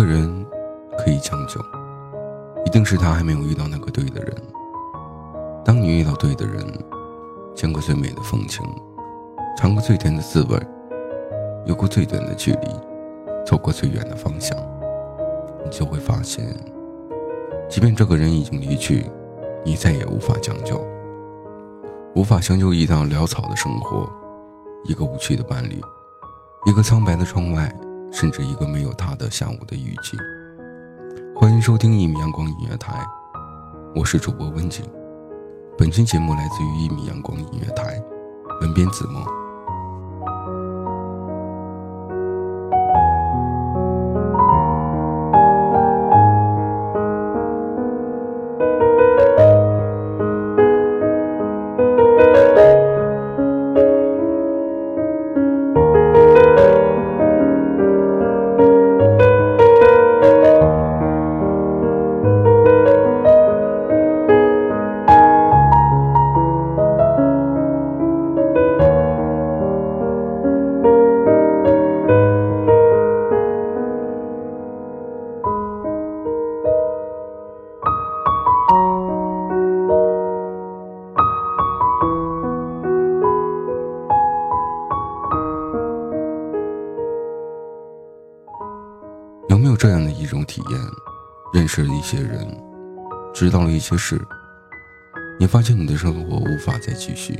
个人可以将就，一定是他还没有遇到那个对的人。当你遇到对的人，见过最美的风情，尝过最甜的滋味，有过最短的距离，走过最远的方向，你就会发现，即便这个人已经离去，你再也无法将就，无法将就一道潦草的生活，一个无趣的伴侣，一个苍白的窗外。甚至一个没有他的下午的雨季。欢迎收听一米阳光音乐台，我是主播温景。本期节目来自于一米阳光音乐台，文编子墨。没有这样的一种体验？认识了一些人，知道了一些事，你发现你的生活无法再继续，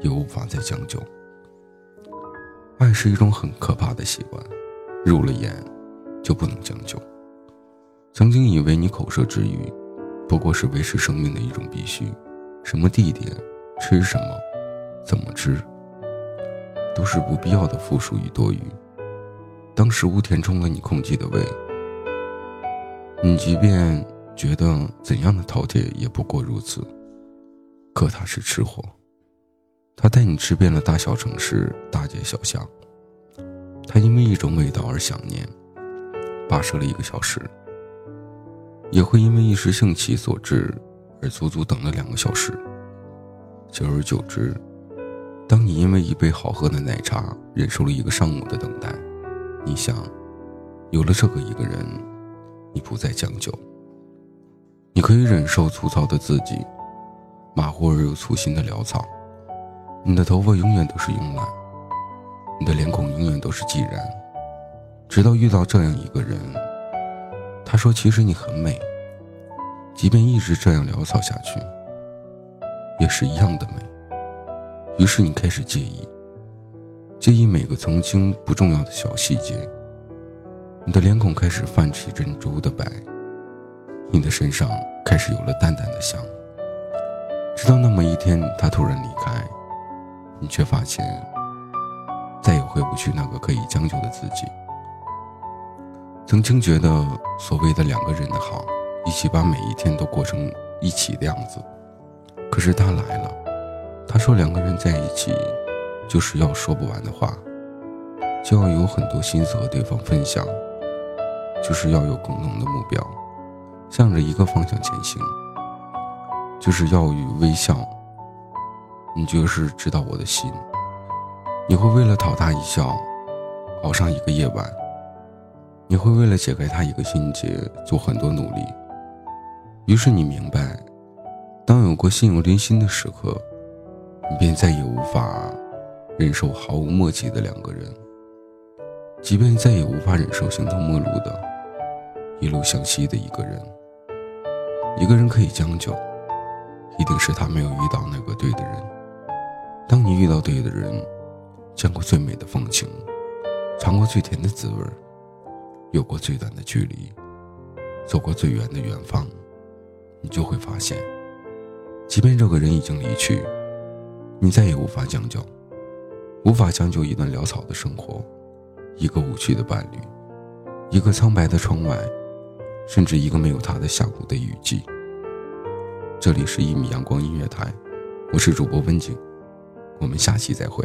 也无法再将就。爱是一种很可怕的习惯，入了眼就不能将就。曾经以为你口舌之欲，不过是维持生命的一种必须，什么地点、吃什么、怎么吃，都是不必要的附属与多余。当食物填充了你空寂的胃，你即便觉得怎样的饕餮也不过如此。可他是吃货，他带你吃遍了大小城市、大街小巷。他因为一种味道而想念，跋涉了一个小时；也会因为一时兴起所致而足足等了两个小时。久而久之，当你因为一杯好喝的奶茶忍受了一个上午的等待。你想，有了这个一个人，你不再将就。你可以忍受粗糙的自己，马虎而又粗心的潦草。你的头发永远都是慵懒，你的脸孔永远都是寂然。直到遇到这样一个人，他说：“其实你很美，即便一直这样潦草下去，也是一样的美。”于是你开始介意。介意每个曾经不重要的小细节，你的脸孔开始泛起珍珠的白，你的身上开始有了淡淡的香。直到那么一天，他突然离开，你却发现再也回不去那个可以将就的自己。曾经觉得所谓的两个人的好，一起把每一天都过成一起的样子，可是他来了，他说两个人在一起。就是要说不完的话，就要有很多心思和对方分享，就是要有共同的目标，向着一个方向前行，就是要与微笑你就是知道我的心。你会为了讨他一笑，熬上一个夜晚。你会为了解开他一个心结，做很多努力。于是你明白，当有过心有灵犀的时刻，你便再也无法忍受毫无默契的两个人。即便再也无法忍受形同陌路的一路向西的一个人。一个人可以将就，一定是他没有遇到那个对的人。当你遇到对的人，见过最美的风景，尝过最甜的滋味，有过最短的距离，走过最远的远方，你就会发现，即便这个人已经离去，你再也无法将就，无法将就一段潦草的生活，一个无趣的伴侣，一个苍白的窗外。甚至一个没有他的下午的雨季。这里是一米阳光音乐台，我是主播温景，我们下期再会。